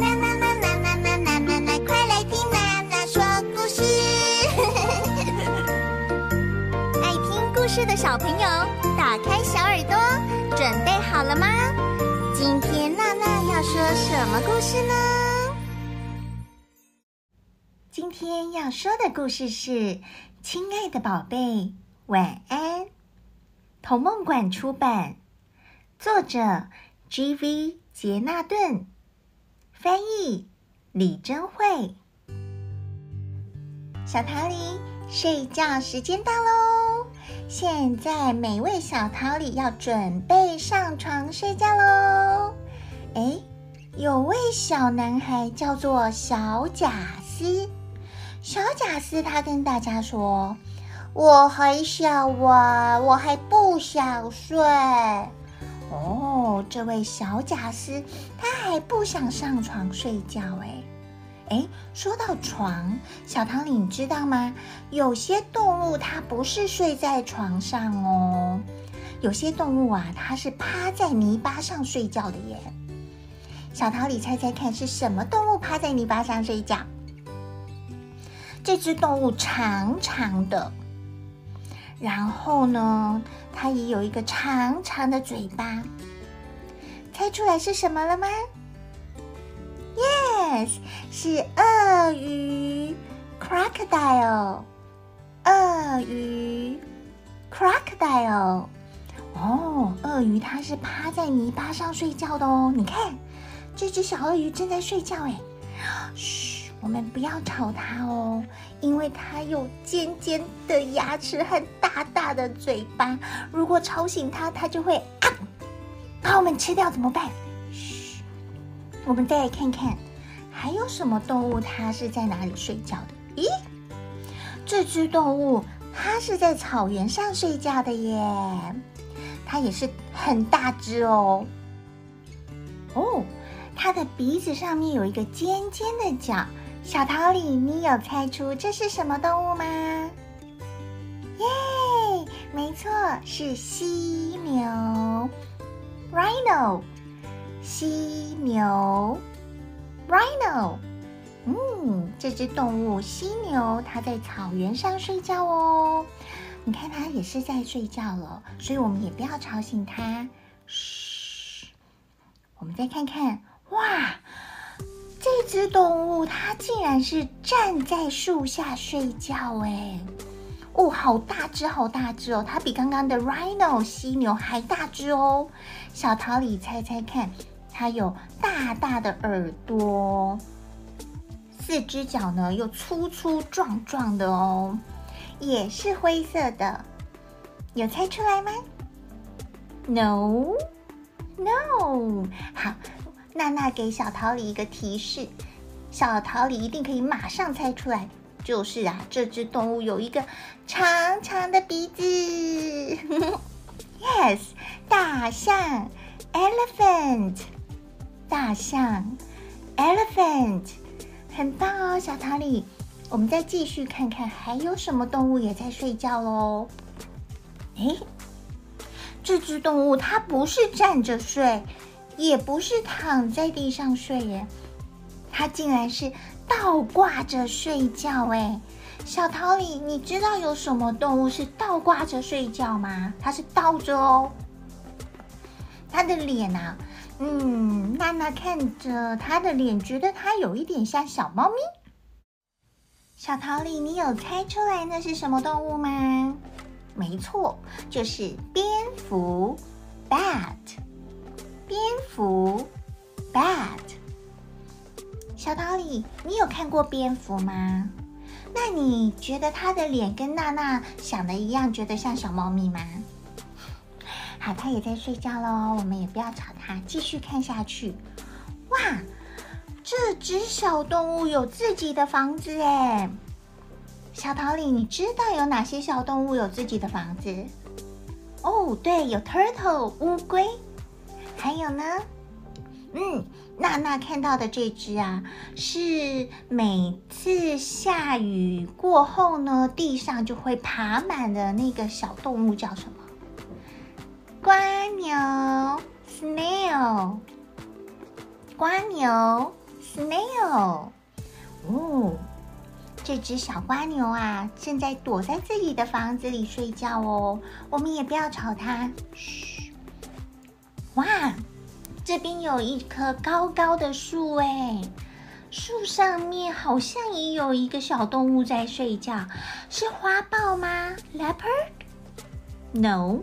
啦啦啦啦啦啦啦啦啦！快来听娜娜说故事。爱听故事的小朋友，打开小耳朵，准备好了吗？今天娜娜要说什么故事呢？今天要说的故事是《亲爱的宝贝，晚安》。童梦馆出版，作者 G.V. 杰纳顿，翻译李贞慧。小桃李，睡觉时间到喽！现在每位小桃李要准备上床睡觉喽。哎，有位小男孩叫做小贾斯，小贾斯他跟大家说。我还小啊，我还不想睡。哦，这位小贾斯他还不想上床睡觉哎。哎，说到床，小桃李你知道吗？有些动物它不是睡在床上哦，有些动物啊，它是趴在泥巴上睡觉的耶。小桃李猜猜看，是什么动物趴在泥巴上睡觉？这只动物长长的。然后呢，它也有一个长长的嘴巴，猜出来是什么了吗？Yes，是鳄鱼，crocodile。鳄鱼，crocodile。哦，鳄鱼它是趴在泥巴上睡觉的哦。你看，这只小鳄鱼正在睡觉哎。嘘。我们不要吵它哦，因为它有尖尖的牙齿和大大的嘴巴。如果吵醒它，它就会啊，把我们吃掉怎么办？嘘，我们再来看看，还有什么动物它是在哪里睡觉的？咦，这只动物它是在草原上睡觉的耶，它也是很大只哦。哦，它的鼻子上面有一个尖尖的角。小桃李，你有猜出这是什么动物吗？耶，没错，是犀牛，rhino，犀牛，rhino。嗯，这只动物犀牛，它在草原上睡觉哦。你看，它也是在睡觉了，所以我们也不要吵醒它。嘘，我们再看看，哇！这只动物它竟然是站在树下睡觉哎！哦，好大只，好大只哦！它比刚刚的 rhino 犀牛还大只哦。小桃李猜猜看，它有大大的耳朵，四只脚呢又粗粗壮壮的哦，也是灰色的。有猜出来吗？No，No，好。娜娜给小桃李一个提示，小桃李一定可以马上猜出来。就是啊，这只动物有一个长长的鼻子。Yes，大象，elephant，大象，elephant，很棒哦，小桃李。我们再继续看看还有什么动物也在睡觉喽。诶，这只动物它不是站着睡。也不是躺在地上睡耶，它竟然是倒挂着睡觉哎！小桃李，你知道有什么动物是倒挂着睡觉吗？它是倒着哦。它的脸啊，嗯，娜娜看着它的脸，觉得它有一点像小猫咪。小桃李，你有猜出来那是什么动物吗？没错，就是蝙蝠，bat。蝙蝠，bat。小桃李，你有看过蝙蝠吗？那你觉得它的脸跟娜娜想的一样，觉得像小猫咪吗？好，它也在睡觉喽，我们也不要吵它，继续看下去。哇，这只小动物有自己的房子哎。小桃李，你知道有哪些小动物有自己的房子？哦，对，有 turtle 乌龟，还有呢？嗯，娜娜看到的这只啊，是每次下雨过后呢，地上就会爬满的那个小动物，叫什么？蜗牛，snail。蜗牛，snail。哦，这只小蜗牛啊，正在躲在自己的房子里睡觉哦。我们也不要吵它。嘘。哇！这边有一棵高高的树，哎，树上面好像也有一个小动物在睡觉，是花豹吗？Leopard？No。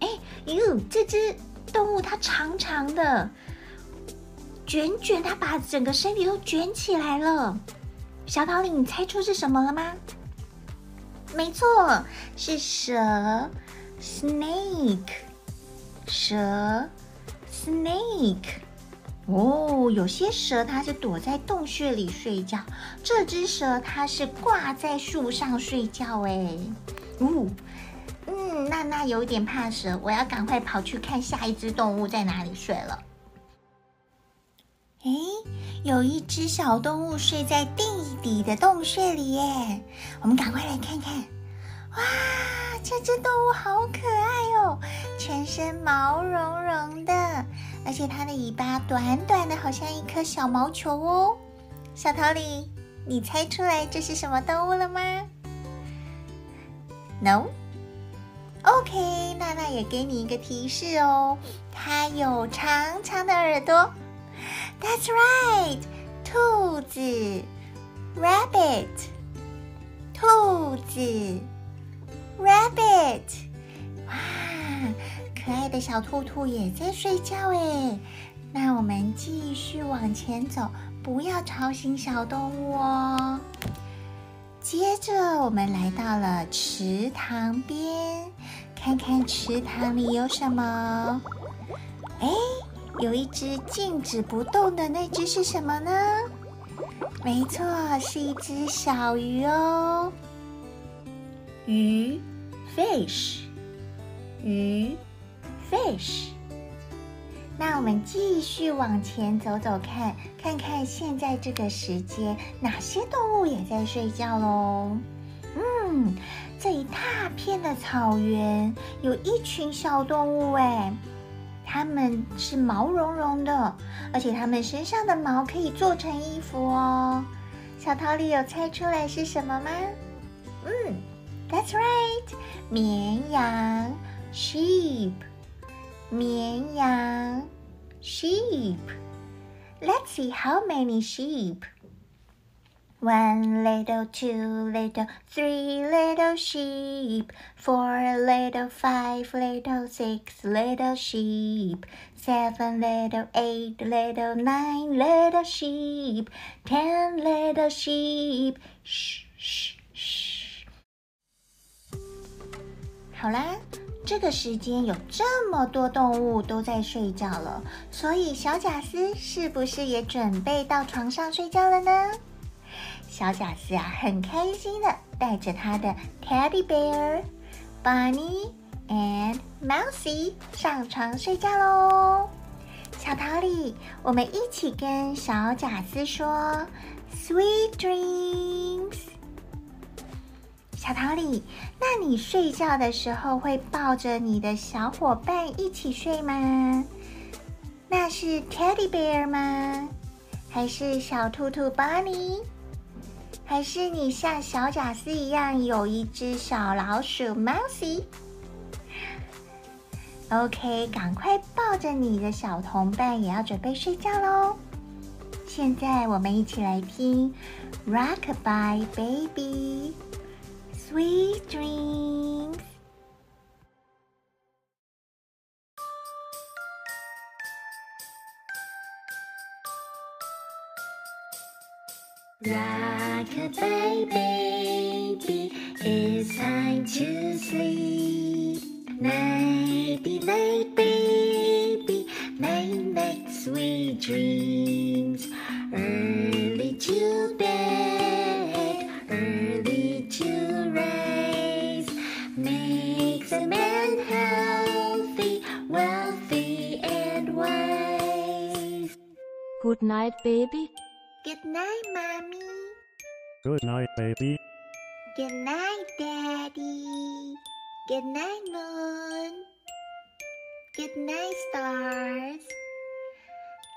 哎哟，这只动物它长长的，卷卷，它把整个身体都卷起来了。小桃李，你猜出是什么了吗？没错，是蛇，Snake，蛇。Snake，哦，有些蛇它是躲在洞穴里睡觉，这只蛇它是挂在树上睡觉哎，哦，嗯，娜娜有点怕蛇，我要赶快跑去看下一只动物在哪里睡了。哎，有一只小动物睡在地底的洞穴里耶，我们赶快来看看。哇，这只动物好可爱哦，全身毛茸茸的。而且它的尾巴短短的，好像一颗小毛球哦。小桃李，你猜出来这是什么动物了吗？No。OK，娜娜也给你一个提示哦，它有长长的耳朵。That's right，兔子，Rabbit，兔子，Rabbit 哇。可爱的小兔兔也在睡觉哎，那我们继续往前走，不要吵醒小动物哦。接着我们来到了池塘边，看看池塘里有什么。哎，有一只静止不动的那只是什么呢？没错，是一只小鱼哦。鱼，fish，鱼。Fish，那我们继续往前走走看，看看现在这个时间哪些动物也在睡觉喽。嗯，这一大片的草原有一群小动物哎，它们是毛茸茸的，而且它们身上的毛可以做成衣服哦。小桃李有猜出来是什么吗？嗯 ，That's right，绵羊，Sheep。绵羊，sheep。Let's see how many sheep. One little, two little, three little sheep. Four little, five little, six little sheep. Seven little, eight little, nine little sheep. Ten little sheep. Shh, shh, shh. 好啦。这个时间有这么多动物都在睡觉了，所以小贾斯是不是也准备到床上睡觉了呢？小贾斯啊，很开心的带着他的 Teddy Bear、Bunny and Mousy 上床睡觉喽。小桃李，我们一起跟小贾斯说 Sweet Dreams。小桃李，那你睡觉的时候会抱着你的小伙伴一起睡吗？那是 Teddy Bear 吗？还是小兔兔 Bunny？还是你像小贾斯一样有一只小老鼠 Mousy？OK，赶快抱着你的小同伴，也要准备睡觉喽。现在我们一起来听 Rock-a-Bye Baby。Sweet dreams. Like a baby, it's time to sleep. Maybe, late baby, may make sweet dreams. Early to bed. Good night, baby. Good night, mommy. Good night, baby. Good night, daddy. Good night, moon. Good night, stars.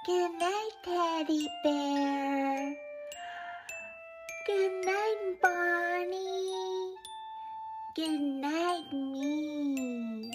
Good night, teddy bear. Good night, Bonnie. Good night, me.